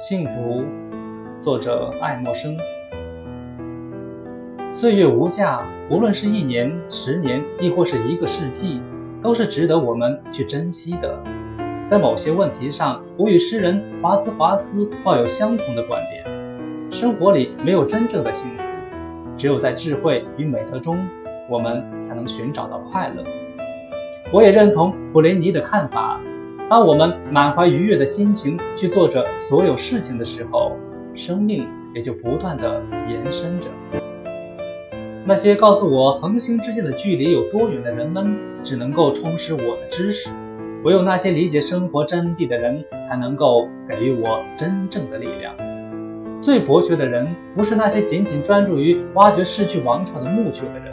幸福，作者爱默生。岁月无价，无论是一年、十年，亦或是一个世纪，都是值得我们去珍惜的。在某些问题上，我与诗人华兹华斯抱有相同的观点。生活里没有真正的幸福，只有在智慧与美德中，我们才能寻找到快乐。我也认同普雷尼的看法。当我们满怀愉悦的心情去做着所有事情的时候，生命也就不断的延伸着。那些告诉我恒星之间的距离有多远的人们，只能够充实我的知识；唯有那些理解生活真谛的人，才能够给予我真正的力量。最博学的人，不是那些仅仅专注于挖掘逝去王朝的墓穴的人，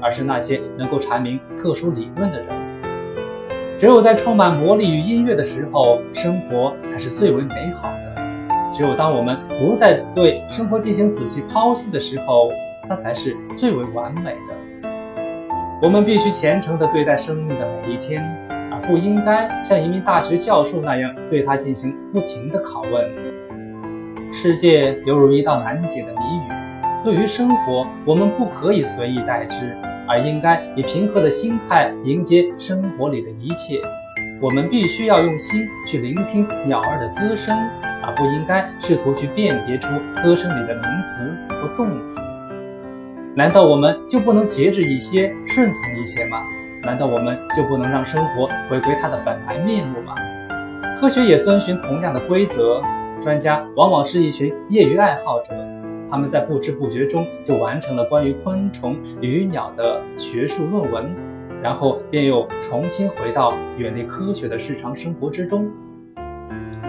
而是那些能够阐明特殊理论的人。只有在充满魔力与音乐的时候，生活才是最为美好的；只有当我们不再对生活进行仔细剖析的时候，它才是最为完美的。我们必须虔诚地对待生命的每一天，而不应该像一名大学教授那样对它进行不停的拷问。世界犹如一道难解的谜语，对于生活，我们不可以随意代之。而应该以平和的心态迎接生活里的一切。我们必须要用心去聆听鸟儿的歌声，而不应该试图去辨别出歌声里的名词或动词。难道我们就不能节制一些、顺从一些吗？难道我们就不能让生活回归它的本来面目吗？科学也遵循同样的规则。专家往往是一群业余爱好者。他们在不知不觉中就完成了关于昆虫与鸟的学术论文，然后便又重新回到远离科学的日常生活之中。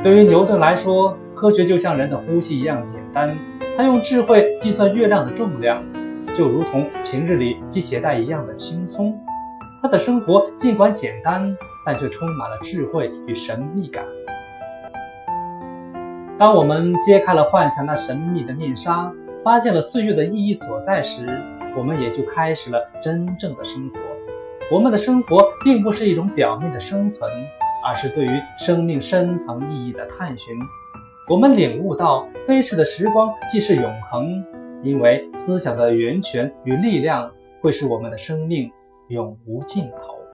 对于牛顿来说，科学就像人的呼吸一样简单。他用智慧计算月亮的重量，就如同平日里系鞋带一样的轻松。他的生活尽管简单，但却充满了智慧与神秘感。当我们揭开了幻想那神秘的面纱，发现了岁月的意义所在时，我们也就开始了真正的生活。我们的生活并不是一种表面的生存，而是对于生命深层意义的探寻。我们领悟到，飞逝的时光既是永恒，因为思想的源泉与力量会使我们的生命永无尽头。